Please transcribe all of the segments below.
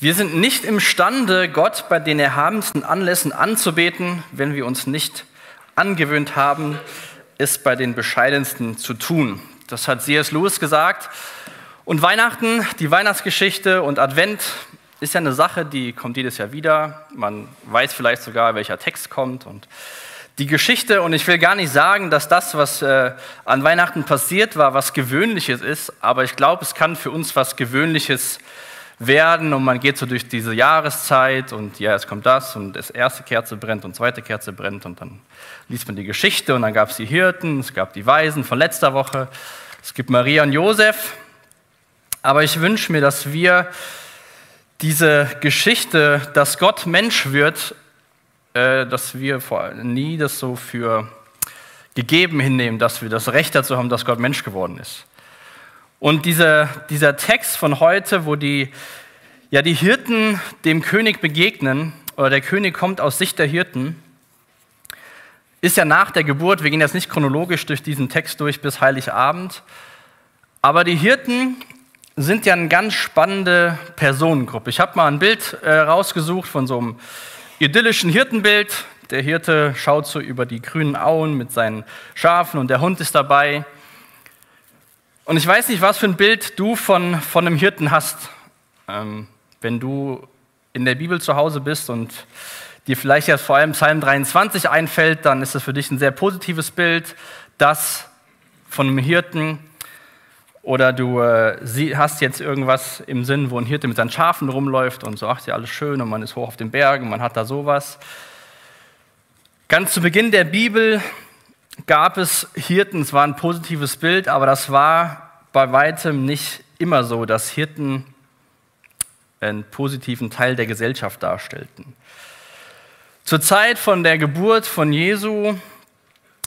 Wir sind nicht imstande, Gott bei den erhabensten Anlässen anzubeten, wenn wir uns nicht angewöhnt haben, es bei den bescheidensten zu tun. Das hat C.S. Lewis gesagt. Und Weihnachten, die Weihnachtsgeschichte und Advent ist ja eine Sache, die kommt jedes Jahr wieder. Man weiß vielleicht sogar, welcher Text kommt und die Geschichte. Und ich will gar nicht sagen, dass das, was äh, an Weihnachten passiert war, was Gewöhnliches ist. Aber ich glaube, es kann für uns was Gewöhnliches sein werden und man geht so durch diese Jahreszeit und ja, es kommt das und das erste Kerze brennt und zweite Kerze brennt und dann liest man die Geschichte und dann gab es die Hirten, es gab die Weisen von letzter Woche, es gibt Maria und Josef. Aber ich wünsche mir, dass wir diese Geschichte, dass Gott Mensch wird, äh, dass wir nie das so für gegeben hinnehmen, dass wir das Recht dazu haben, dass Gott Mensch geworden ist. Und dieser, dieser Text von heute, wo die, ja, die Hirten dem König begegnen, oder der König kommt aus Sicht der Hirten, ist ja nach der Geburt, wir gehen jetzt nicht chronologisch durch diesen Text durch bis Heiligabend, aber die Hirten sind ja eine ganz spannende Personengruppe. Ich habe mal ein Bild äh, rausgesucht von so einem idyllischen Hirtenbild. Der Hirte schaut so über die grünen Auen mit seinen Schafen und der Hund ist dabei. Und ich weiß nicht, was für ein Bild du von, von einem Hirten hast, ähm, wenn du in der Bibel zu Hause bist und dir vielleicht jetzt vor allem Psalm 23 einfällt, dann ist das für dich ein sehr positives Bild, das von einem Hirten. Oder du äh, hast jetzt irgendwas im Sinn, wo ein Hirte mit seinen Schafen rumläuft und so, ach, ja alles schön und man ist hoch auf den Bergen, man hat da sowas. Ganz zu Beginn der Bibel gab es Hirten, es war ein positives Bild, aber das war bei weitem nicht immer so, dass Hirten einen positiven Teil der Gesellschaft darstellten. Zur Zeit von der Geburt von Jesu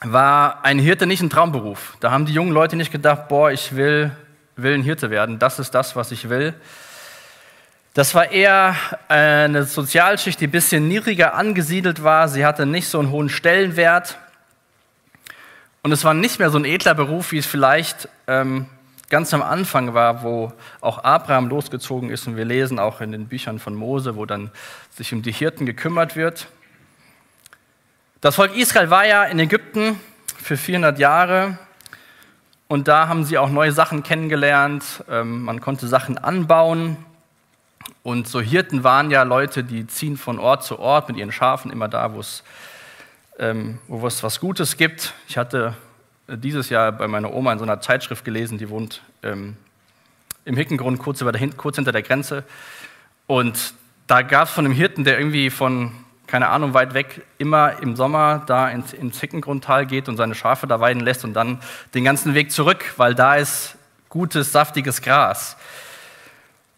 war ein Hirte nicht ein Traumberuf. Da haben die jungen Leute nicht gedacht, boah, ich will, will ein Hirte werden, das ist das, was ich will. Das war eher eine Sozialschicht, die ein bisschen niedriger angesiedelt war. Sie hatte nicht so einen hohen Stellenwert. Und es war nicht mehr so ein edler Beruf, wie es vielleicht ähm, ganz am Anfang war, wo auch Abraham losgezogen ist. Und wir lesen auch in den Büchern von Mose, wo dann sich um die Hirten gekümmert wird. Das Volk Israel war ja in Ägypten für 400 Jahre. Und da haben sie auch neue Sachen kennengelernt. Ähm, man konnte Sachen anbauen. Und so Hirten waren ja Leute, die ziehen von Ort zu Ort mit ihren Schafen immer da, wo es ähm, wo es was Gutes gibt. Ich hatte äh, dieses Jahr bei meiner Oma in so einer Zeitschrift gelesen, die wohnt ähm, im Hickengrund, kurz, der, kurz hinter der Grenze. Und da gab es von einem Hirten, der irgendwie von, keine Ahnung, weit weg immer im Sommer da ins, ins Hickengrundtal geht und seine Schafe da weiden lässt und dann den ganzen Weg zurück, weil da ist gutes, saftiges Gras.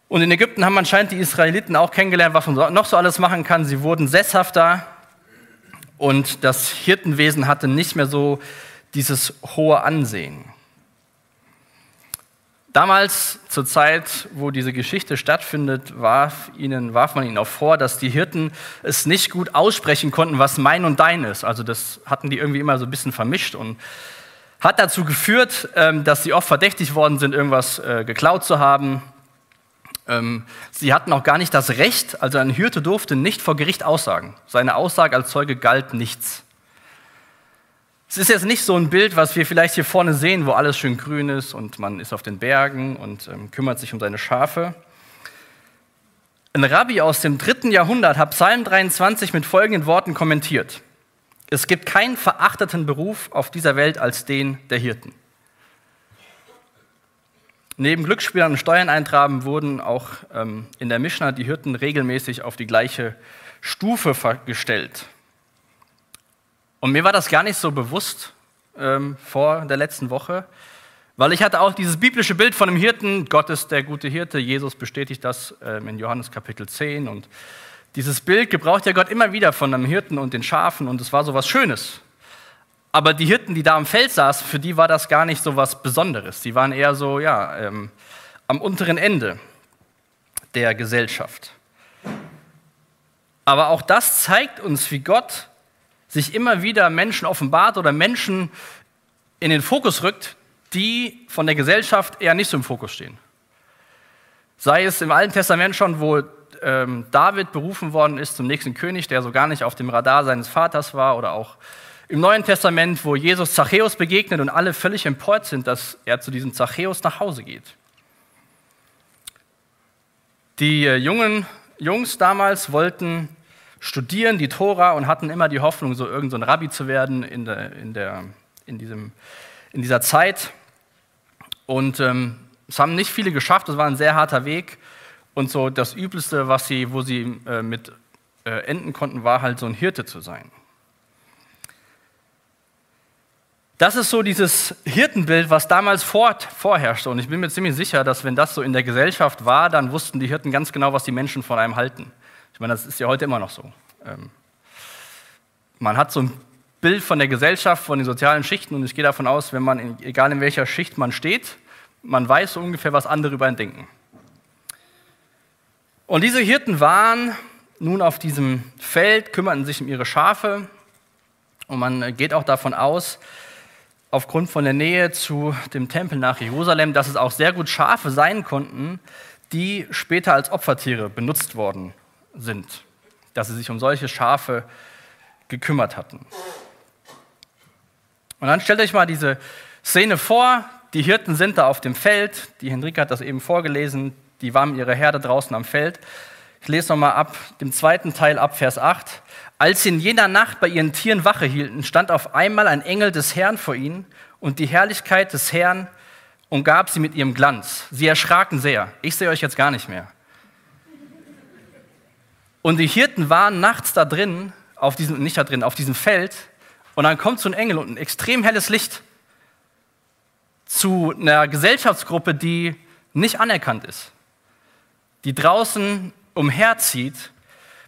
Und in Ägypten haben anscheinend die Israeliten auch kennengelernt, was man noch so alles machen kann. Sie wurden sesshafter, und das Hirtenwesen hatte nicht mehr so dieses hohe Ansehen. Damals, zur Zeit, wo diese Geschichte stattfindet, warf, ihnen, warf man ihnen auch vor, dass die Hirten es nicht gut aussprechen konnten, was mein und dein ist. Also das hatten die irgendwie immer so ein bisschen vermischt und hat dazu geführt, ähm, dass sie oft verdächtig worden sind, irgendwas äh, geklaut zu haben sie hatten auch gar nicht das Recht, also ein Hirte durfte nicht vor Gericht aussagen. Seine Aussage als Zeuge galt nichts. Es ist jetzt nicht so ein Bild, was wir vielleicht hier vorne sehen, wo alles schön grün ist und man ist auf den Bergen und ähm, kümmert sich um seine Schafe. Ein Rabbi aus dem dritten Jahrhundert hat Psalm 23 mit folgenden Worten kommentiert. Es gibt keinen verachteten Beruf auf dieser Welt als den der Hirten. Neben Glücksspielern und Steuern eintraben wurden auch ähm, in der Mishnah die Hirten regelmäßig auf die gleiche Stufe gestellt. Und mir war das gar nicht so bewusst ähm, vor der letzten Woche, weil ich hatte auch dieses biblische Bild von dem Hirten, Gott ist der gute Hirte, Jesus bestätigt das ähm, in Johannes Kapitel 10 und dieses Bild gebraucht ja Gott immer wieder von einem Hirten und den Schafen und es war so was Schönes. Aber die Hirten, die da am Feld saßen, für die war das gar nicht so was Besonderes. Die waren eher so, ja, ähm, am unteren Ende der Gesellschaft. Aber auch das zeigt uns, wie Gott sich immer wieder Menschen offenbart oder Menschen in den Fokus rückt, die von der Gesellschaft eher nicht so im Fokus stehen. Sei es im Alten Testament schon, wo ähm, David berufen worden ist zum nächsten König, der so gar nicht auf dem Radar seines Vaters war, oder auch im Neuen Testament, wo Jesus Zachäus begegnet und alle völlig empört sind, dass er zu diesem Zachäus nach Hause geht. Die äh, jungen Jungs damals wollten studieren, die Tora, und hatten immer die Hoffnung, so irgendein so Rabbi zu werden in, der, in, der, in, diesem, in dieser Zeit. Und ähm, es haben nicht viele geschafft, es war ein sehr harter Weg. Und so das Übelste, was sie, wo sie äh, mit äh, enden konnten, war halt so ein Hirte zu sein. Das ist so dieses Hirtenbild, was damals vor, vorherrschte. Und ich bin mir ziemlich sicher, dass wenn das so in der Gesellschaft war, dann wussten die Hirten ganz genau, was die Menschen von einem halten. Ich meine, das ist ja heute immer noch so. Ähm, man hat so ein Bild von der Gesellschaft, von den sozialen Schichten und ich gehe davon aus, wenn man, in, egal in welcher Schicht man steht, man weiß so ungefähr, was andere über ihn denken. Und diese Hirten waren nun auf diesem Feld, kümmerten sich um ihre Schafe und man geht auch davon aus, aufgrund von der Nähe zu dem Tempel nach Jerusalem, dass es auch sehr gut Schafe sein konnten, die später als Opfertiere benutzt worden sind, dass sie sich um solche Schafe gekümmert hatten. Und dann stellt euch mal diese Szene vor, die Hirten sind da auf dem Feld, die Henrike hat das eben vorgelesen, die waren ihre Herde draußen am Feld. Ich lese nochmal ab dem zweiten Teil ab Vers 8. Als sie in jener Nacht bei ihren Tieren Wache hielten, stand auf einmal ein Engel des Herrn vor ihnen und die Herrlichkeit des Herrn umgab sie mit ihrem Glanz. Sie erschraken sehr. Ich sehe euch jetzt gar nicht mehr. Und die Hirten waren nachts da drin, auf diesem, nicht da drin, auf diesem Feld. Und dann kommt so ein Engel und ein extrem helles Licht zu einer Gesellschaftsgruppe, die nicht anerkannt ist, die draußen umherzieht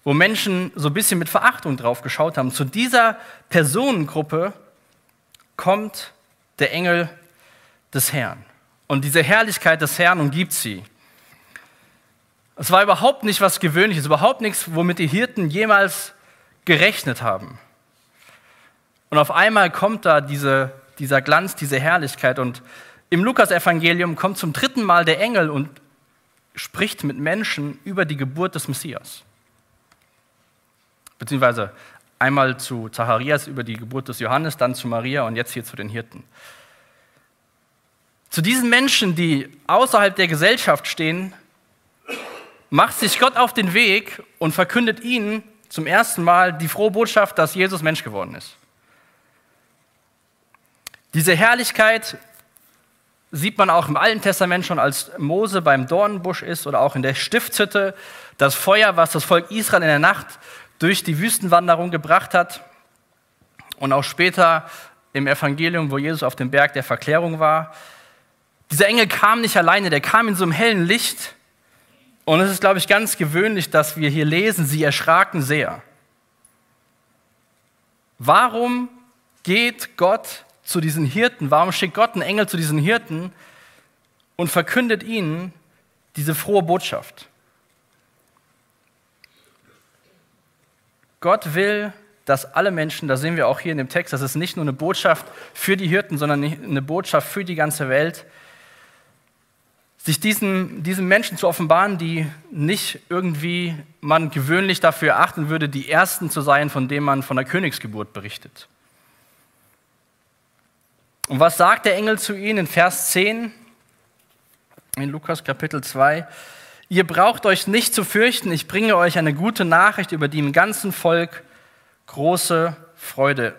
wo Menschen so ein bisschen mit Verachtung drauf geschaut haben. Zu dieser Personengruppe kommt der Engel des Herrn. Und diese Herrlichkeit des Herrn umgibt sie. Es war überhaupt nicht was Gewöhnliches, überhaupt nichts, womit die Hirten jemals gerechnet haben. Und auf einmal kommt da diese, dieser Glanz, diese Herrlichkeit. Und im Lukasevangelium kommt zum dritten Mal der Engel und spricht mit Menschen über die Geburt des Messias beziehungsweise einmal zu Zacharias über die Geburt des Johannes, dann zu Maria und jetzt hier zu den Hirten. Zu diesen Menschen, die außerhalb der Gesellschaft stehen, macht sich Gott auf den Weg und verkündet ihnen zum ersten Mal die frohe Botschaft, dass Jesus Mensch geworden ist. Diese Herrlichkeit sieht man auch im Alten Testament schon, als Mose beim Dornenbusch ist oder auch in der Stiftshütte. Das Feuer, was das Volk Israel in der Nacht durch die Wüstenwanderung gebracht hat und auch später im Evangelium, wo Jesus auf dem Berg der Verklärung war. Dieser Engel kam nicht alleine, der kam in so einem hellen Licht. Und es ist, glaube ich, ganz gewöhnlich, dass wir hier lesen, sie erschraken sehr. Warum geht Gott zu diesen Hirten? Warum schickt Gott einen Engel zu diesen Hirten und verkündet ihnen diese frohe Botschaft? Gott will, dass alle Menschen, da sehen wir auch hier in dem Text, das ist nicht nur eine Botschaft für die Hirten, sondern eine Botschaft für die ganze Welt, sich diesen, diesen Menschen zu offenbaren, die nicht irgendwie man gewöhnlich dafür achten würde, die Ersten zu sein, von denen man von der Königsgeburt berichtet. Und was sagt der Engel zu ihnen in Vers 10 in Lukas Kapitel 2? Ihr braucht euch nicht zu fürchten, ich bringe euch eine gute Nachricht, über die im ganzen Volk große Freude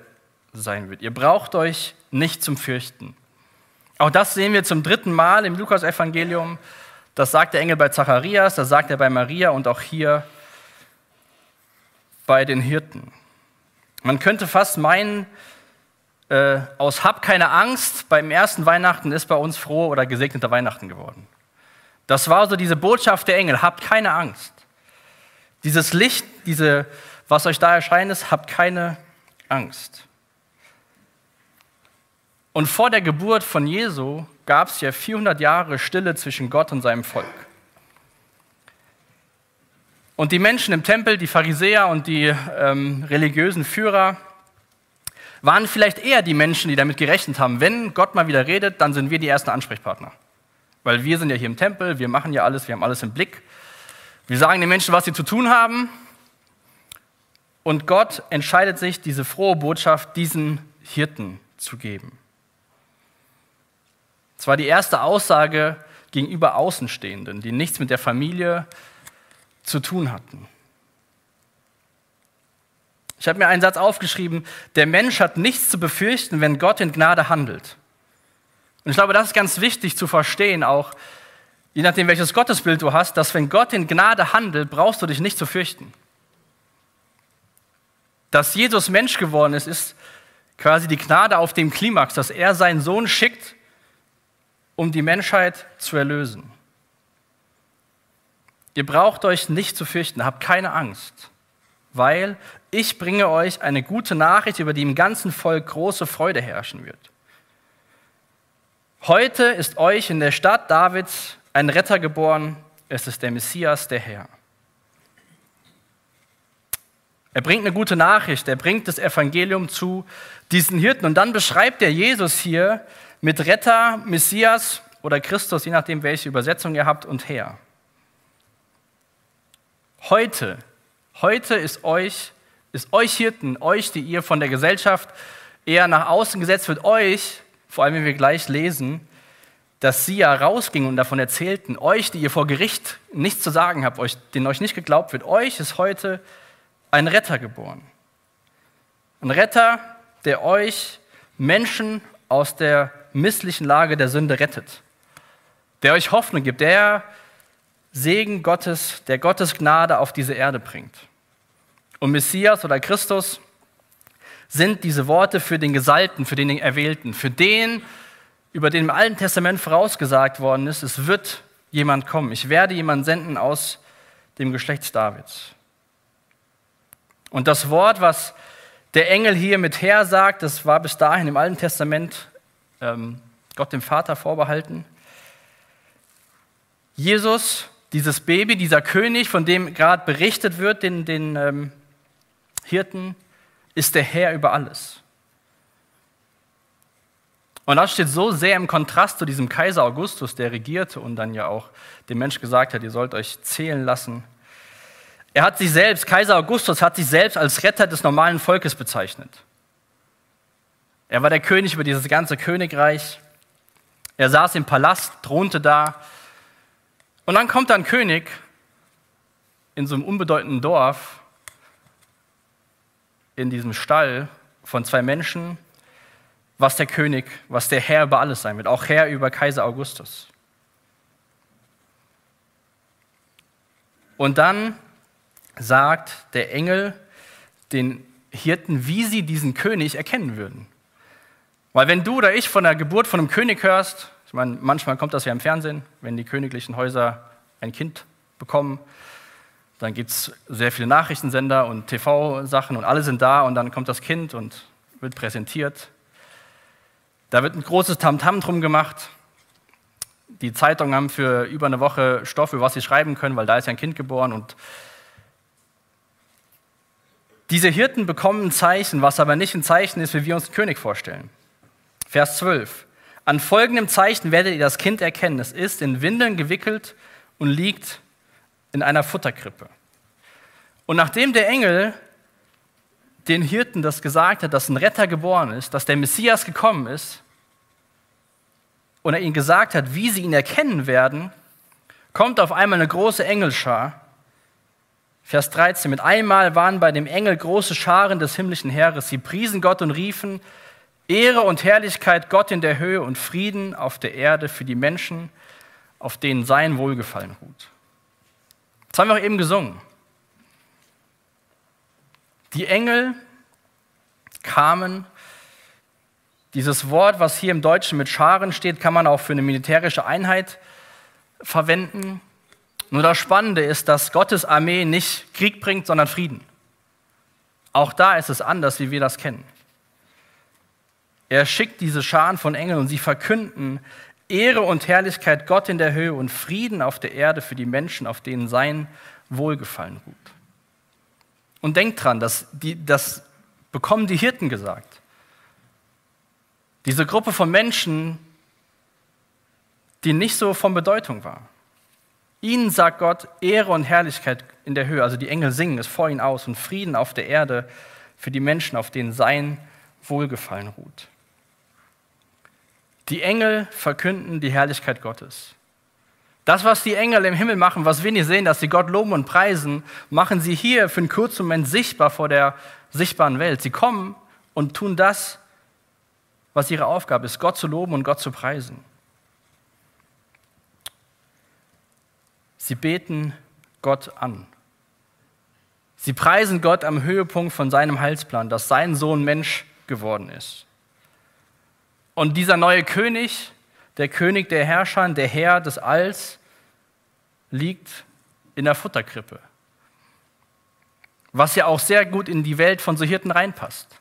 sein wird. Ihr braucht euch nicht zum Fürchten. Auch das sehen wir zum dritten Mal im Lukas-Evangelium. Das sagt der Engel bei Zacharias, das sagt er bei Maria und auch hier bei den Hirten. Man könnte fast meinen, äh, aus Hab keine Angst beim ersten Weihnachten ist bei uns frohe oder gesegneter Weihnachten geworden. Das war so diese Botschaft der Engel, habt keine Angst. Dieses Licht, diese, was euch da erscheint ist, habt keine Angst. Und vor der Geburt von Jesu gab es ja 400 Jahre Stille zwischen Gott und seinem Volk. Und die Menschen im Tempel, die Pharisäer und die ähm, religiösen Führer, waren vielleicht eher die Menschen, die damit gerechnet haben, wenn Gott mal wieder redet, dann sind wir die ersten Ansprechpartner. Weil wir sind ja hier im Tempel, wir machen ja alles, wir haben alles im Blick. Wir sagen den Menschen, was sie zu tun haben. Und Gott entscheidet sich, diese frohe Botschaft diesen Hirten zu geben. Es war die erste Aussage gegenüber Außenstehenden, die nichts mit der Familie zu tun hatten. Ich habe mir einen Satz aufgeschrieben, der Mensch hat nichts zu befürchten, wenn Gott in Gnade handelt. Und ich glaube, das ist ganz wichtig zu verstehen, auch je nachdem, welches Gottesbild du hast, dass wenn Gott in Gnade handelt, brauchst du dich nicht zu fürchten. Dass Jesus Mensch geworden ist, ist quasi die Gnade auf dem Klimax, dass er seinen Sohn schickt, um die Menschheit zu erlösen. Ihr braucht euch nicht zu fürchten, habt keine Angst, weil ich bringe euch eine gute Nachricht, über die im ganzen Volk große Freude herrschen wird. Heute ist euch in der Stadt Davids ein Retter geboren, es ist der Messias, der Herr. Er bringt eine gute Nachricht, er bringt das Evangelium zu diesen Hirten und dann beschreibt er Jesus hier mit Retter, Messias oder Christus, je nachdem, welche Übersetzung ihr habt, und Herr. Heute, heute ist euch, ist euch Hirten, euch, die ihr von der Gesellschaft eher nach außen gesetzt wird, euch, vor allem wenn wir gleich lesen, dass sie ja rausgingen und davon erzählten, euch, die ihr vor Gericht nichts zu sagen habt, euch, denen euch nicht geglaubt wird, euch ist heute ein Retter geboren. Ein Retter, der euch Menschen aus der misslichen Lage der Sünde rettet, der euch Hoffnung gibt, der Segen Gottes, der Gottes Gnade auf diese Erde bringt. Und Messias oder Christus sind diese Worte für den Gesalbten, für den Erwählten, für den, über den im Alten Testament vorausgesagt worden ist, es wird jemand kommen. Ich werde jemanden senden aus dem Geschlecht Davids. Und das Wort, was der Engel hier mit Herr sagt, das war bis dahin im Alten Testament ähm, Gott dem Vater vorbehalten. Jesus, dieses Baby, dieser König, von dem gerade berichtet wird, den, den ähm, Hirten, ist der Herr über alles. Und das steht so sehr im Kontrast zu diesem Kaiser Augustus, der regierte und dann ja auch dem Mensch gesagt hat, ihr sollt euch zählen lassen. Er hat sich selbst, Kaiser Augustus hat sich selbst als Retter des normalen Volkes bezeichnet. Er war der König über dieses ganze Königreich. Er saß im Palast, thronte da. Und dann kommt ein König in so einem unbedeutenden Dorf, in diesem Stall von zwei Menschen, was der König, was der Herr über alles sein wird, auch Herr über Kaiser Augustus. Und dann sagt der Engel den Hirten, wie sie diesen König erkennen würden. Weil wenn du oder ich von der Geburt von einem König hörst, ich meine, manchmal kommt das ja im Fernsehen, wenn die königlichen Häuser ein Kind bekommen, dann gibt es sehr viele Nachrichtensender und TV-Sachen und alle sind da und dann kommt das Kind und wird präsentiert. Da wird ein großes Tamtam drum gemacht. Die Zeitungen haben für über eine Woche Stoff, über was sie schreiben können, weil da ist ja ein Kind geboren und diese Hirten bekommen ein Zeichen, was aber nicht ein Zeichen ist, wie wir uns den König vorstellen. Vers 12. An folgendem Zeichen werdet ihr das Kind erkennen. Es ist in Windeln gewickelt und liegt in einer Futterkrippe. Und nachdem der Engel den Hirten das gesagt hat, dass ein Retter geboren ist, dass der Messias gekommen ist, und er ihnen gesagt hat, wie sie ihn erkennen werden, kommt auf einmal eine große Engelschar. Vers 13. Mit einmal waren bei dem Engel große Scharen des himmlischen Heeres. Sie priesen Gott und riefen, Ehre und Herrlichkeit Gott in der Höhe und Frieden auf der Erde für die Menschen, auf denen sein Wohlgefallen ruht. Das haben wir auch eben gesungen. Die Engel kamen. Dieses Wort, was hier im Deutschen mit Scharen steht, kann man auch für eine militärische Einheit verwenden. Nur das Spannende ist, dass Gottes Armee nicht Krieg bringt, sondern Frieden. Auch da ist es anders, wie wir das kennen. Er schickt diese Scharen von Engeln und sie verkünden Ehre und Herrlichkeit Gott in der Höhe und Frieden auf der Erde für die Menschen, auf denen sein Wohlgefallen ruht. Und denkt dran, dass die, das bekommen die Hirten gesagt. Diese Gruppe von Menschen, die nicht so von Bedeutung war. Ihnen sagt Gott Ehre und Herrlichkeit in der Höhe, also die Engel singen es vor ihnen aus und Frieden auf der Erde für die Menschen, auf denen sein Wohlgefallen ruht. Die Engel verkünden die Herrlichkeit Gottes. Das, was die Engel im Himmel machen, was wir nicht sehen, dass sie Gott loben und preisen, machen sie hier für einen kurzen Moment sichtbar vor der sichtbaren Welt. Sie kommen und tun das, was ihre Aufgabe ist, Gott zu loben und Gott zu preisen. Sie beten Gott an. Sie preisen Gott am Höhepunkt von seinem Heilsplan, dass sein Sohn Mensch geworden ist. Und dieser neue König, der König der Herrscher, der Herr des Alls, liegt in der Futterkrippe. Was ja auch sehr gut in die Welt von so Hirten reinpasst.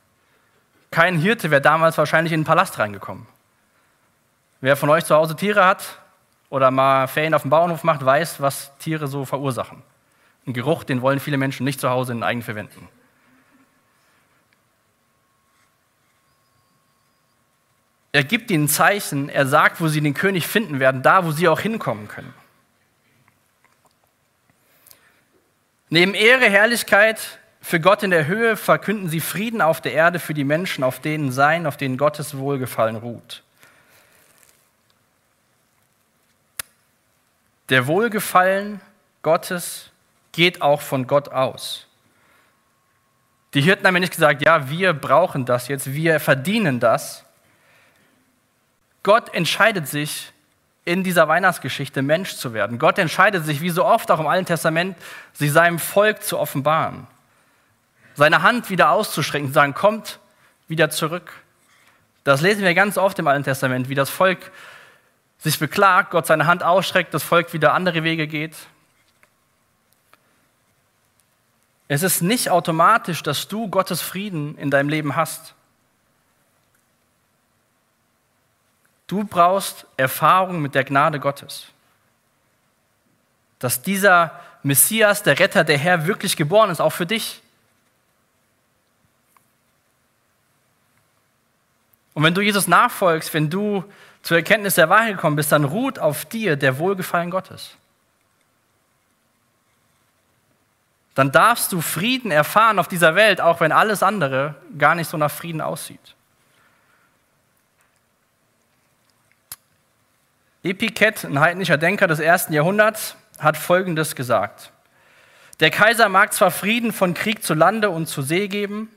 Kein Hirte wäre damals wahrscheinlich in den Palast reingekommen. Wer von euch zu Hause Tiere hat oder mal Ferien auf dem Bauernhof macht, weiß, was Tiere so verursachen. Ein Geruch, den wollen viele Menschen nicht zu Hause in eigenen verwenden. Er gibt ihnen Zeichen, er sagt, wo sie den König finden werden, da, wo sie auch hinkommen können. Neben Ehre, Herrlichkeit für Gott in der Höhe verkünden sie Frieden auf der Erde für die Menschen, auf denen sein, auf denen Gottes Wohlgefallen ruht. Der Wohlgefallen Gottes geht auch von Gott aus. Die Hirten haben ja nicht gesagt, ja, wir brauchen das jetzt, wir verdienen das. Gott entscheidet sich in dieser Weihnachtsgeschichte Mensch zu werden. Gott entscheidet sich, wie so oft auch im Alten Testament, sich seinem Volk zu offenbaren. Seine Hand wieder auszustrecken, zu sagen, kommt wieder zurück. Das lesen wir ganz oft im Alten Testament, wie das Volk sich beklagt, Gott seine Hand ausstreckt, das Volk wieder andere Wege geht. Es ist nicht automatisch, dass du Gottes Frieden in deinem Leben hast. Du brauchst Erfahrung mit der Gnade Gottes. Dass dieser Messias, der Retter, der Herr wirklich geboren ist, auch für dich. Und wenn du Jesus nachfolgst, wenn du zur Erkenntnis der Wahrheit gekommen bist, dann ruht auf dir der Wohlgefallen Gottes. dann darfst du Frieden erfahren auf dieser Welt, auch wenn alles andere gar nicht so nach Frieden aussieht. Epiket, ein heidnischer Denker des ersten Jahrhunderts, hat Folgendes gesagt. Der Kaiser mag zwar Frieden von Krieg zu Lande und zu See geben,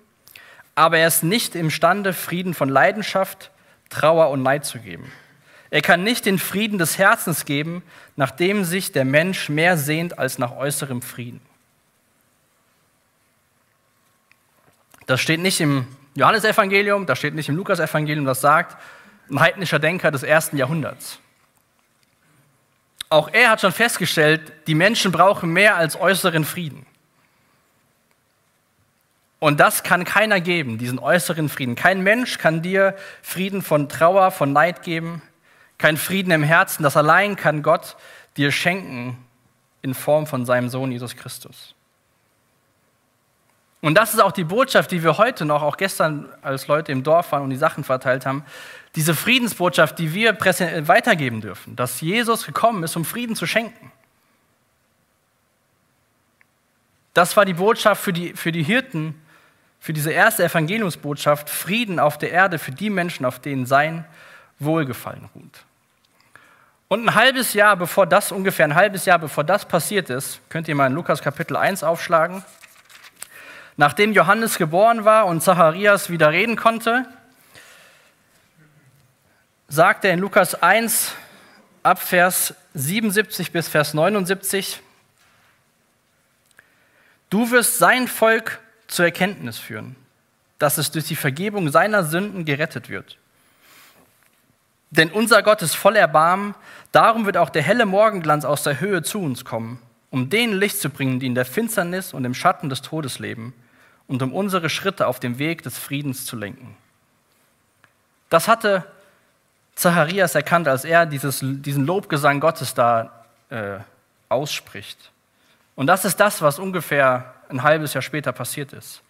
aber er ist nicht imstande, Frieden von Leidenschaft, Trauer und Neid zu geben. Er kann nicht den Frieden des Herzens geben, nach dem sich der Mensch mehr sehnt als nach äußerem Frieden. Das steht nicht im Johannesevangelium, das steht nicht im Lukasevangelium, das sagt ein heidnischer Denker des ersten Jahrhunderts. Auch er hat schon festgestellt, die Menschen brauchen mehr als äußeren Frieden. Und das kann keiner geben, diesen äußeren Frieden. Kein Mensch kann dir Frieden von Trauer, von Neid geben, kein Frieden im Herzen. Das allein kann Gott dir schenken in Form von seinem Sohn Jesus Christus. Und das ist auch die Botschaft, die wir heute noch, auch gestern, als Leute im Dorf waren und die Sachen verteilt haben, diese Friedensbotschaft, die wir weitergeben dürfen, dass Jesus gekommen ist, um Frieden zu schenken. Das war die Botschaft für die, für die Hirten, für diese erste Evangeliumsbotschaft, Frieden auf der Erde für die Menschen, auf denen sein Wohlgefallen ruht. Und ein halbes Jahr bevor das, ungefähr ein halbes Jahr bevor das passiert ist, könnt ihr mal in Lukas Kapitel 1 aufschlagen. Nachdem Johannes geboren war und Zacharias wieder reden konnte, sagt er in Lukas 1 ab Vers 77 bis Vers 79, du wirst sein Volk zur Erkenntnis führen, dass es durch die Vergebung seiner Sünden gerettet wird. Denn unser Gott ist voll Erbarmen, darum wird auch der helle Morgenglanz aus der Höhe zu uns kommen, um denen Licht zu bringen, die in der Finsternis und im Schatten des Todes leben und um unsere Schritte auf dem Weg des Friedens zu lenken. Das hatte Zacharias erkannt, als er dieses, diesen Lobgesang Gottes da äh, ausspricht. Und das ist das, was ungefähr ein halbes Jahr später passiert ist.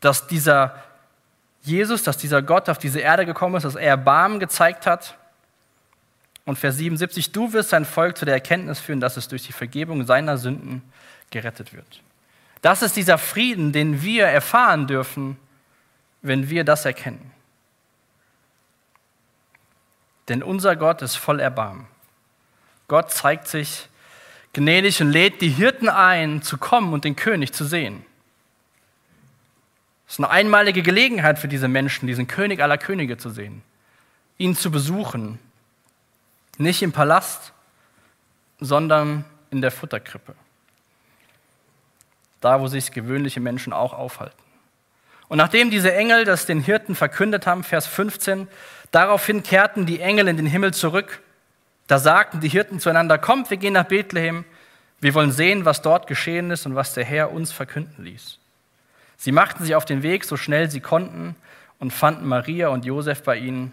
Dass dieser Jesus, dass dieser Gott auf diese Erde gekommen ist, dass er Erbarmen gezeigt hat Und Vers 77, du wirst sein Volk zu der Erkenntnis führen, dass es durch die Vergebung seiner Sünden gerettet wird. Das ist dieser Frieden, den wir erfahren dürfen, wenn wir das erkennen. Denn unser Gott ist voll Erbarmen. Gott zeigt sich gnädig und lädt die Hirten ein, zu kommen und den König zu sehen. Es ist eine einmalige Gelegenheit für diese Menschen, diesen König aller Könige zu sehen, ihn zu besuchen. Nicht im Palast, sondern in der Futterkrippe. Da, wo sich gewöhnliche Menschen auch aufhalten. Und nachdem diese Engel das den Hirten verkündet haben, Vers 15, daraufhin kehrten die Engel in den Himmel zurück da sagten die Hirten zueinander, kommt, wir gehen nach Bethlehem, wir wollen sehen, was dort geschehen ist und was der Herr uns verkünden ließ. Sie machten sich auf den Weg, so schnell sie konnten, und fanden Maria und Josef bei ihnen,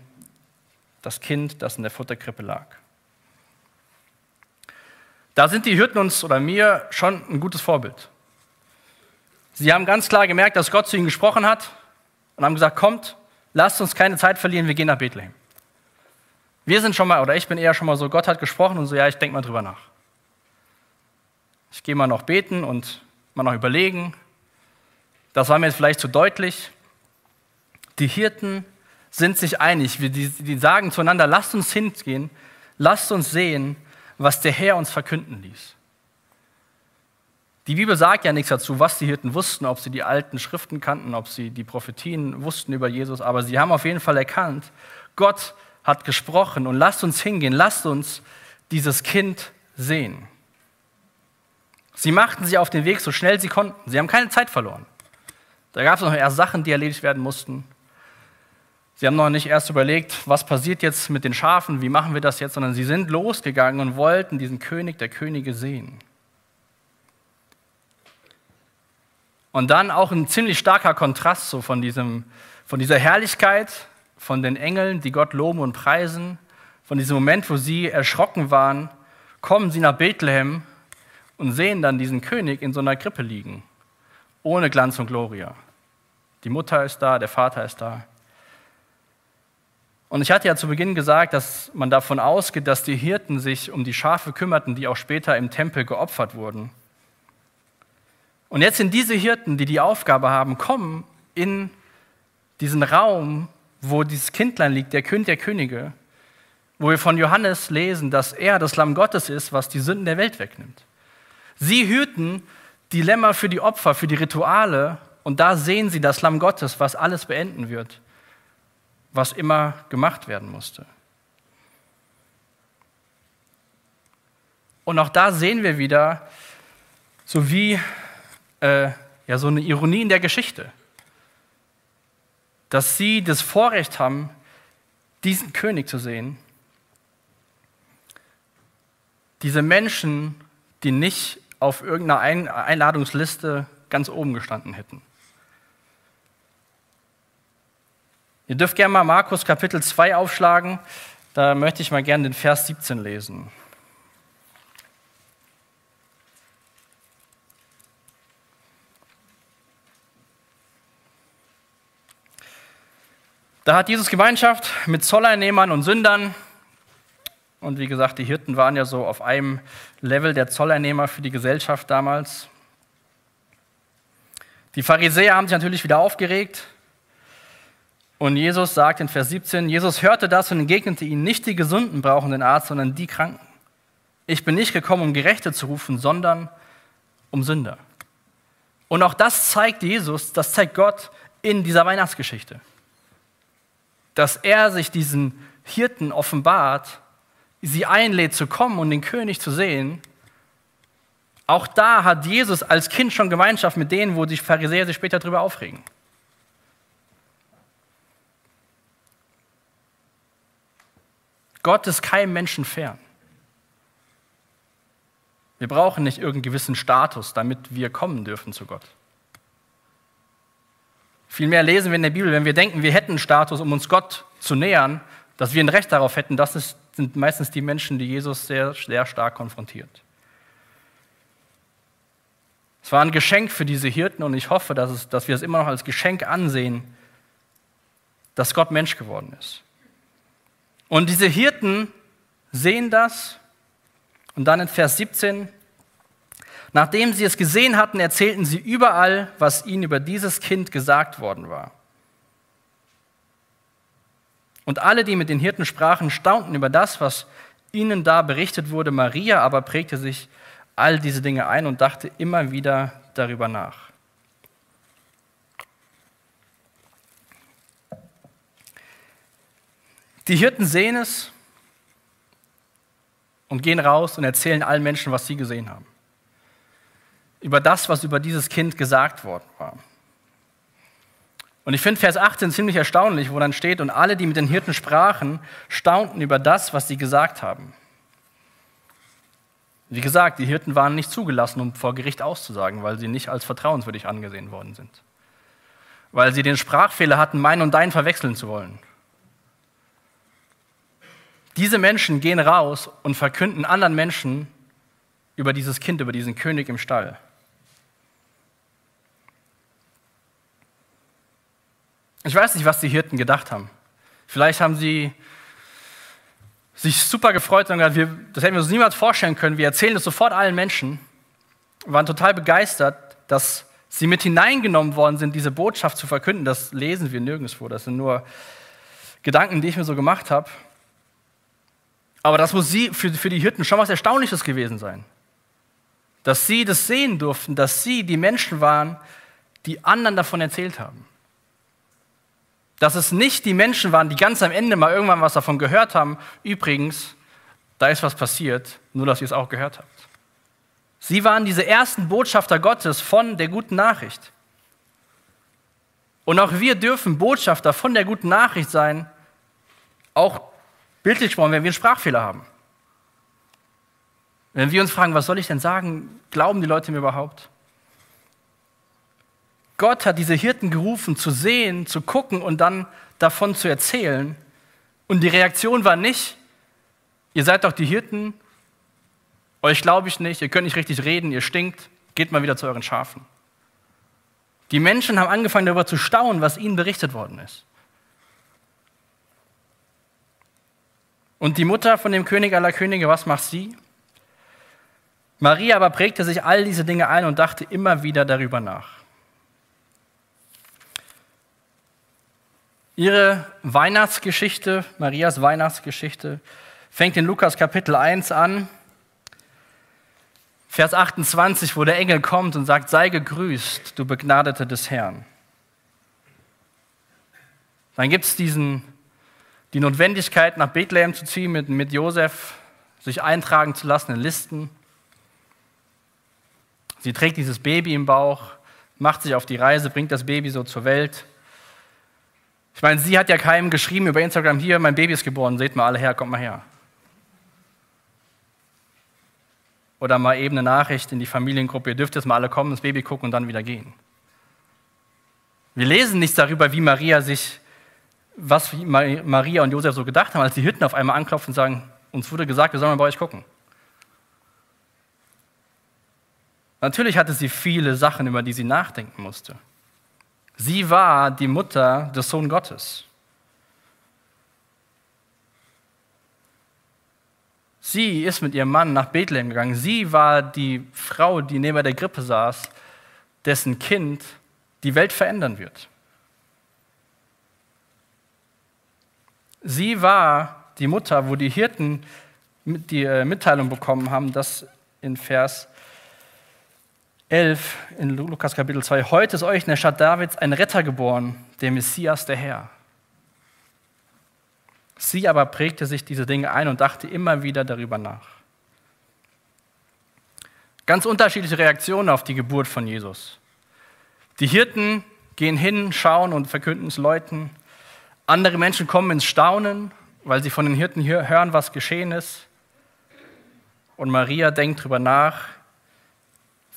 das Kind, das in der Futterkrippe lag. Da sind die Hirten uns oder mir schon ein gutes Vorbild. Sie haben ganz klar gemerkt, dass Gott zu ihnen gesprochen hat und haben gesagt, kommt, lasst uns keine Zeit verlieren, wir gehen nach Bethlehem. Wir sind schon mal, oder ich bin eher schon mal so, Gott hat gesprochen und so, ja, ich denke mal drüber nach. Ich gehe mal noch beten und mal noch überlegen. Das war mir jetzt vielleicht zu deutlich. Die Hirten sind sich einig. Die, sagen zueinander, lasst uns hingehen, lasst uns sehen, was der Herr uns verkünden ließ. Die Bibel sagt ja nichts dazu, was die Hirten wussten, ob sie die alten Schriften kannten, ob sie die Prophetien wussten über Jesus, aber sie haben auf jeden Fall erkannt, Gott hat gesprochen und lasst uns hingehen, lasst uns dieses Kind sehen. Sie machten sich auf den Weg so schnell sie konnten. Sie haben keine Zeit verloren. Da gab es noch erst Sachen, die erledigt werden mussten. Sie haben noch nicht erst überlegt, was passiert jetzt mit den Schafen, wie machen wir das jetzt, sondern sie sind losgegangen und wollten diesen König der Könige sehen. Und dann auch ein ziemlich starker Kontrast so von, diesem, von dieser Herrlichkeit von den Engeln, die Gott loben und preisen, von diesem Moment, wo sie erschrocken waren, kommen sie nach Bethlehem und sehen dann diesen König in so einer Krippe liegen, ohne Glanz und Gloria. Die Mutter ist da, der Vater ist da. Und ich hatte ja zu Beginn gesagt, dass man davon ausgeht, dass die Hirten sich um die Schafe kümmerten, die auch später im Tempel geopfert wurden. Und jetzt sind diese Hirten, die die Aufgabe haben, kommen in diesen Raum, wo dieses Kindlein liegt, der König der Könige, wo wir von Johannes lesen, dass er das Lamm Gottes ist, was die Sünden der Welt wegnimmt. Sie hüten die Lämmer für die Opfer, für die Rituale und da sehen sie das Lamm Gottes, was alles beenden wird, was immer gemacht werden musste. Und auch da sehen wir wieder so wie äh, ja, so eine Ironie in der Geschichte dass sie das Vorrecht haben, diesen König zu sehen. Diese Menschen, die nicht auf irgendeiner Einladungsliste ganz oben gestanden hätten. Ihr dürft gerne mal Markus Kapitel 2 aufschlagen. Da möchte ich mal gerne den Vers 17 lesen. Da hat Jesus Gemeinschaft mit Zolleinnehmern und Sündern. Und wie gesagt, die Hirten waren ja so auf einem Level der Zolleinnehmer für die Gesellschaft damals. Die Pharisäer haben sich natürlich wieder aufgeregt. Und Jesus sagt in Vers 17, Jesus hörte das und entgegnete ihnen, nicht die Gesunden brauchen den Arzt, sondern die Kranken. Ich bin nicht gekommen, um Gerechte zu rufen, sondern um Sünder. Und auch das zeigt Jesus, das zeigt Gott in dieser Weihnachtsgeschichte dass er sich diesen Hirten offenbart, sie einlädt zu kommen und den König zu sehen. Auch da hat Jesus als Kind schon Gemeinschaft mit denen, wo die Pharisäer sich später darüber aufregen. Gott ist keinem Menschen fern. Wir brauchen nicht irgendeinen gewissen Status, damit wir kommen dürfen zu Gott. Vielmehr lesen wir in der Bibel, wenn wir denken, wir hätten einen Status, um uns Gott zu nähern, dass wir ein Recht darauf hätten, das ist, sind meistens die Menschen, die Jesus sehr, sehr stark konfrontiert. Es war ein Geschenk für diese Hirten und ich hoffe, dass, es, dass wir es immer noch als Geschenk ansehen, dass Gott Mensch geworden ist. Und diese Hirten sehen das und dann in Vers 17, nachdem sie es gesehen hatten, erzählten sie überall, was ihnen über dieses Kind gesagt worden war. Und alle, die mit den Hirten sprachen, staunten über das, was ihnen da berichtet wurde. Maria aber prägte sich all diese Dinge ein und dachte immer wieder darüber nach. Die Hirten sehen es und gehen raus und erzählen allen Menschen, was sie gesehen haben. Über das, was über dieses Kind gesagt worden war. Und ich finde Vers 18 ziemlich erstaunlich, wo dann steht, und alle, die mit den Hirten sprachen, staunten über das, was sie gesagt haben. Wie gesagt, die Hirten waren nicht zugelassen, um vor Gericht auszusagen, weil sie nicht als vertrauenswürdig angesehen worden sind. Weil sie den Sprachfehler hatten, mein und dein verwechseln zu wollen. Diese Menschen gehen raus und verkünden anderen Menschen über dieses Kind, über diesen König im Stall. Ich weiß nicht, was die Hirten gedacht haben. Vielleicht haben sie sich super gefreut und gesagt, wir, das hätten wir uns niemals vorstellen können. Wir erzählen das sofort allen Menschen, waren total begeistert, dass sie mit hineingenommen worden sind, diese Botschaft zu verkünden. Das lesen wir nirgendwo. Das sind nur Gedanken, die ich mir so gemacht habe. Aber das muss sie, für, für die Hirten schon was Erstaunliches gewesen sein. Dass sie das sehen durften, dass sie die Menschen waren, die anderen davon erzählt haben. Dass es nicht die Menschen waren, die ganz am Ende mal irgendwann was davon gehört haben. Übrigens, da ist was passiert, nur dass ihr es auch gehört habt. Sie waren diese ersten Botschafter Gottes von der guten Nachricht. Und auch wir dürfen Botschafter von der guten Nachricht sein, auch Bildlich gesprochen, wenn wir einen Sprachfehler haben. Wenn wir uns fragen, was soll ich denn sagen, glauben die Leute mir überhaupt? Gott hat diese Hirten gerufen, zu sehen, zu gucken und dann davon zu erzählen. Und die Reaktion war nicht, ihr seid doch die Hirten, euch glaube ich nicht, ihr könnt nicht richtig reden, ihr stinkt, geht mal wieder zu euren Schafen. Die Menschen haben angefangen darüber zu staunen, was ihnen berichtet worden ist. Und die Mutter von dem König aller Könige, was macht sie? Maria aber prägte sich all diese Dinge ein und dachte immer wieder darüber nach. Ihre Weihnachtsgeschichte, Marias Weihnachtsgeschichte, fängt in Lukas Kapitel 1 an, Vers 28, wo der Engel kommt und sagt, sei gegrüßt, du Begnadete des Herrn. Dann gibt es die Notwendigkeit, nach Bethlehem zu ziehen, mit, mit Josef sich eintragen zu lassen in Listen. Sie trägt dieses Baby im Bauch, macht sich auf die Reise, bringt das Baby so zur Welt. Ich meine, sie hat ja keinem geschrieben über Instagram, hier, mein Baby ist geboren, seht mal alle her, kommt mal her. Oder mal eben eine Nachricht in die Familiengruppe, ihr dürft jetzt mal alle kommen, das Baby gucken und dann wieder gehen. Wir lesen nichts darüber, wie Maria sich was Maria und Josef so gedacht haben, als die Hütten auf einmal anklopfen und sagen, uns wurde gesagt, wir sollen mal bei euch gucken. Natürlich hatte sie viele Sachen, über die sie nachdenken musste. Sie war die Mutter des Sohn Gottes. Sie ist mit ihrem Mann nach Bethlehem gegangen. Sie war die Frau, die neben der Grippe saß, dessen Kind die Welt verändern wird. Sie war die Mutter, wo die Hirten die äh, Mitteilung bekommen haben, dass in Vers 11 in Lukas Kapitel 2, heute ist euch in der Stadt Davids ein Retter geboren, der Messias, der Herr. Sie aber prägte sich diese Dinge ein und dachte immer wieder darüber nach. Ganz unterschiedliche Reaktionen auf die Geburt von Jesus. Die Hirten gehen hin, schauen und verkünden es Leuten. Andere Menschen kommen ins Staunen, weil sie von den Hirten hören, was geschehen ist. Und Maria denkt darüber nach,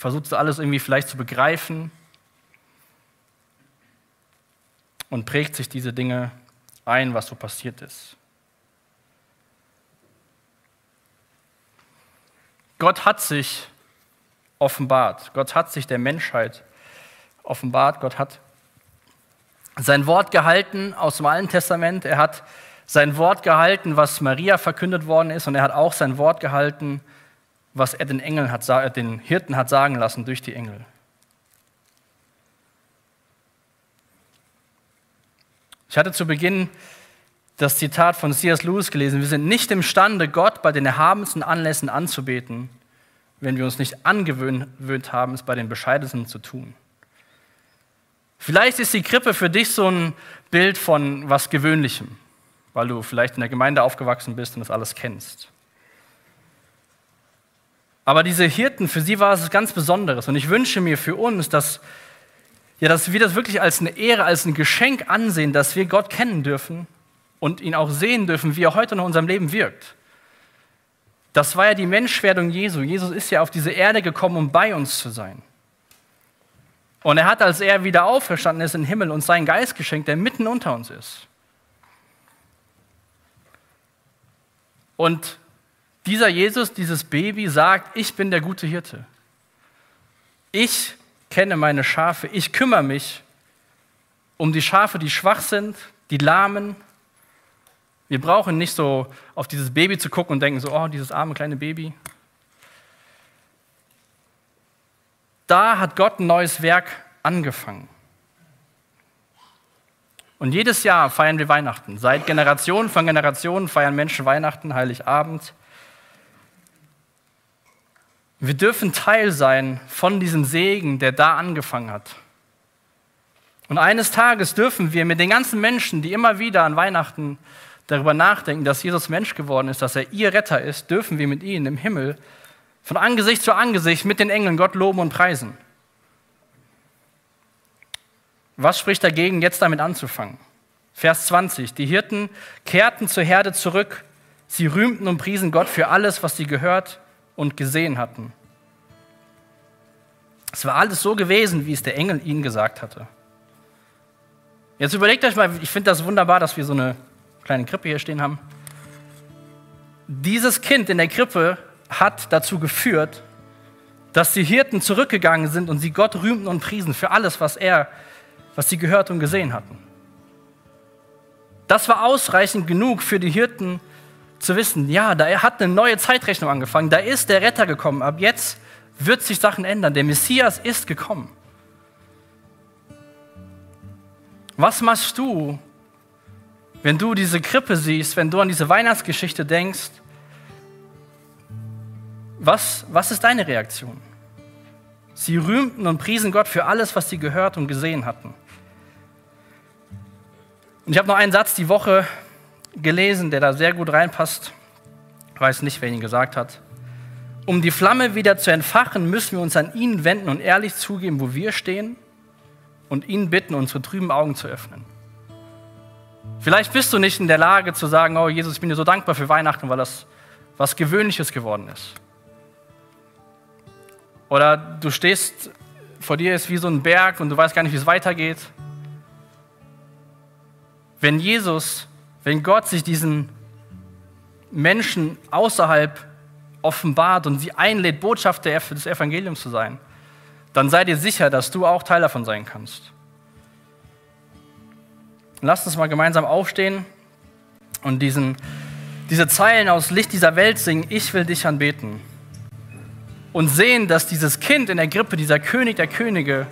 versucht es alles irgendwie vielleicht zu begreifen und prägt sich diese Dinge ein, was so passiert ist. Gott hat sich offenbart. Gott hat sich der Menschheit offenbart. Gott hat sein Wort gehalten aus dem Alten Testament. Er hat sein Wort gehalten, was Maria verkündet worden ist, und er hat auch sein Wort gehalten, was er den Engeln hat, den Hirten hat sagen lassen durch die Engel. Ich hatte zu Beginn das Zitat von C.S. Lewis gelesen. Wir sind nicht imstande, Gott bei den erhabensten Anlässen anzubeten, wenn wir uns nicht angewöhnt haben, es bei den bescheidensten zu tun. Vielleicht ist die Krippe für dich so ein Bild von was Gewöhnlichem, weil du vielleicht in der Gemeinde aufgewachsen bist und das alles kennst. Aber diese Hirten, für sie war es ganz Besonderes. Und ich wünsche mir für uns, dass, ja, dass wir das wirklich als eine Ehre, als ein Geschenk ansehen, dass wir Gott kennen dürfen und ihn auch sehen dürfen, wie er heute noch in unserem Leben wirkt. Das war ja die Menschwerdung Jesu. Jesus ist ja auf diese Erde gekommen, um bei uns zu sein. Und er hat, als er wieder auferstanden ist im Himmel, uns seinen Geist geschenkt, der mitten unter uns ist. Und dieser Jesus, dieses Baby sagt, ich bin der gute Hirte. Ich kenne meine Schafe, ich kümmere mich um die Schafe, die schwach sind, die lahmen. Wir brauchen nicht so auf dieses Baby zu gucken und denken so, oh, dieses arme kleine Baby. Da hat Gott ein neues Werk angefangen. Und jedes Jahr feiern wir Weihnachten. Seit Generationen von Generationen feiern Menschen Weihnachten, Heiligabend. Wir dürfen Teil sein von diesem Segen, der da angefangen hat. Und eines Tages dürfen wir mit den ganzen Menschen, die immer wieder an Weihnachten darüber nachdenken, dass Jesus Mensch geworden ist, dass er ihr Retter ist, dürfen wir mit ihnen im Himmel von Angesicht zu Angesicht mit den Engeln Gott loben und preisen. Was spricht dagegen, jetzt damit anzufangen? Vers 20. Die Hirten kehrten zur Herde zurück. Sie rühmten und priesen Gott für alles, was sie gehört und gesehen hatten. Es war alles so gewesen, wie es der Engel ihnen gesagt hatte. Jetzt überlegt euch mal, ich finde das wunderbar, dass wir so eine kleine Krippe hier stehen haben. Dieses Kind in der Krippe hat dazu geführt, dass die Hirten zurückgegangen sind und sie Gott rühmten und priesen für alles, was er, was sie gehört und gesehen hatten. Das war ausreichend genug für die Hirten, zu wissen, ja, da hat eine neue Zeitrechnung angefangen, da ist der Retter gekommen, ab jetzt wird sich Sachen ändern, der Messias ist gekommen. Was machst du, wenn du diese Krippe siehst, wenn du an diese Weihnachtsgeschichte denkst? Was, was ist deine Reaktion? Sie rühmten und priesen Gott für alles, was sie gehört und gesehen hatten. Und ich habe noch einen Satz die Woche gelesen, der da sehr gut reinpasst. Ich weiß nicht, wer ihn gesagt hat. Um die Flamme wieder zu entfachen, müssen wir uns an ihn wenden und ehrlich zugeben, wo wir stehen und ihn bitten, unsere trüben Augen zu öffnen. Vielleicht bist du nicht in der Lage zu sagen, oh Jesus, ich bin dir so dankbar für Weihnachten, weil das was Gewöhnliches geworden ist. Oder du stehst, vor dir ist wie so ein Berg und du weißt gar nicht, wie es weitergeht. Wenn Jesus wenn Gott sich diesen Menschen außerhalb offenbart und sie einlädt, Botschafter des Evangeliums zu sein, dann sei dir sicher, dass du auch Teil davon sein kannst. Lasst uns mal gemeinsam aufstehen und diesen, diese Zeilen aus Licht dieser Welt singen, ich will dich anbeten. Und sehen, dass dieses Kind in der Grippe, dieser König der Könige,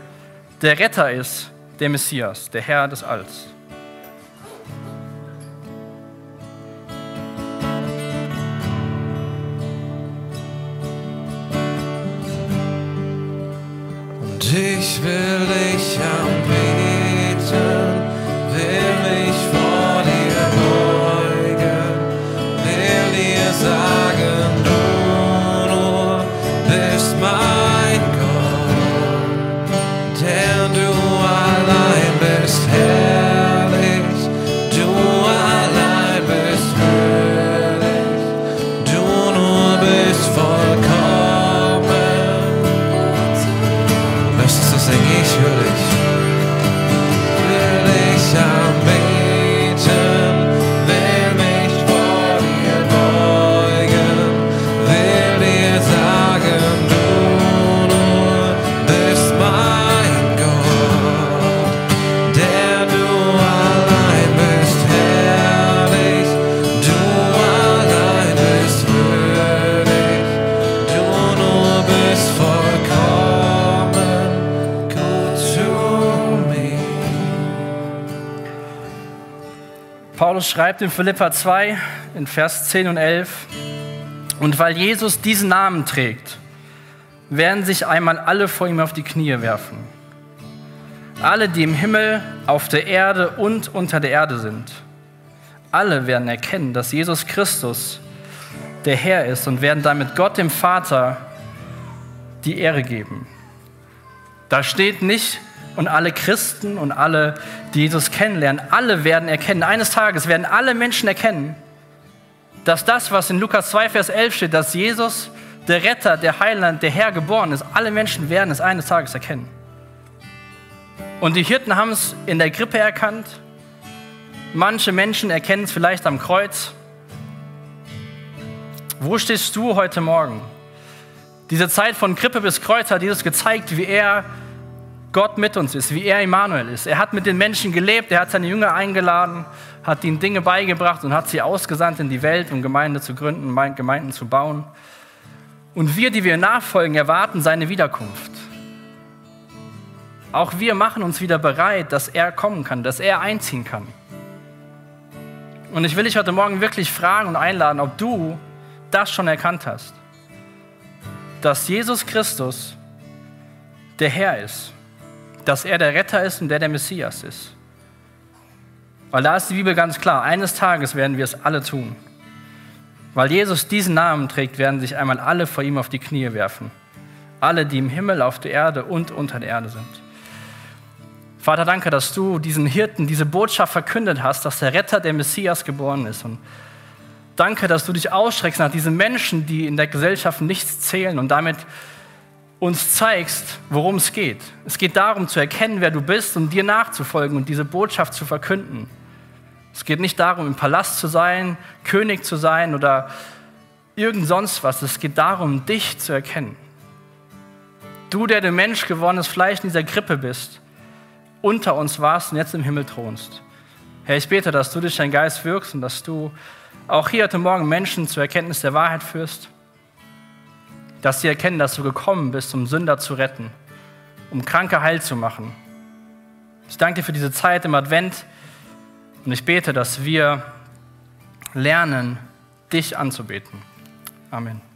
der Retter ist, der Messias, der Herr des Alls. dich will ich anbeten, will mich vor dir beugen, will dir sagen. Schreibt in Philippa 2 in Vers 10 und 11, und weil Jesus diesen Namen trägt, werden sich einmal alle vor ihm auf die Knie werfen. Alle, die im Himmel, auf der Erde und unter der Erde sind. Alle werden erkennen, dass Jesus Christus der Herr ist und werden damit Gott dem Vater die Ehre geben. Da steht nicht, und alle Christen und alle, die Jesus kennenlernen, alle werden erkennen, eines Tages werden alle Menschen erkennen, dass das, was in Lukas 2, Vers 11 steht, dass Jesus, der Retter, der Heiland, der Herr geboren ist, alle Menschen werden es eines Tages erkennen. Und die Hirten haben es in der Grippe erkannt. Manche Menschen erkennen es vielleicht am Kreuz. Wo stehst du heute Morgen? Diese Zeit von Krippe bis Kreuz hat Jesus gezeigt, wie er Gott mit uns ist, wie er Immanuel ist. Er hat mit den Menschen gelebt, er hat seine Jünger eingeladen, hat ihnen Dinge beigebracht und hat sie ausgesandt in die Welt, um Gemeinde zu gründen, Gemeinden zu bauen. Und wir, die wir nachfolgen, erwarten seine Wiederkunft. Auch wir machen uns wieder bereit, dass er kommen kann, dass er einziehen kann. Und ich will dich heute Morgen wirklich fragen und einladen, ob du das schon erkannt hast, dass Jesus Christus der Herr ist dass er der Retter ist und der der Messias ist. Weil da ist die Bibel ganz klar, eines Tages werden wir es alle tun. Weil Jesus diesen Namen trägt, werden sich einmal alle vor ihm auf die Knie werfen. Alle, die im Himmel, auf der Erde und unter der Erde sind. Vater, danke, dass du diesen Hirten diese Botschaft verkündet hast, dass der Retter, der Messias geboren ist. Und danke, dass du dich ausstreckst nach diesen Menschen, die in der Gesellschaft nichts zählen und damit uns zeigst, worum es geht. Es geht darum zu erkennen, wer du bist und dir nachzufolgen und diese Botschaft zu verkünden. Es geht nicht darum, im Palast zu sein, König zu sein oder irgend sonst was. Es geht darum, dich zu erkennen. Du, der du Mensch gewordenes Fleisch in dieser Krippe bist, unter uns warst und jetzt im Himmel thronst. Herr, ich bete, dass du durch deinen Geist wirkst und dass du auch hier heute Morgen Menschen zur Erkenntnis der Wahrheit führst dass sie erkennen, dass du gekommen bist, um Sünder zu retten, um Kranke heil zu machen. Ich danke dir für diese Zeit im Advent und ich bete, dass wir lernen, dich anzubeten. Amen.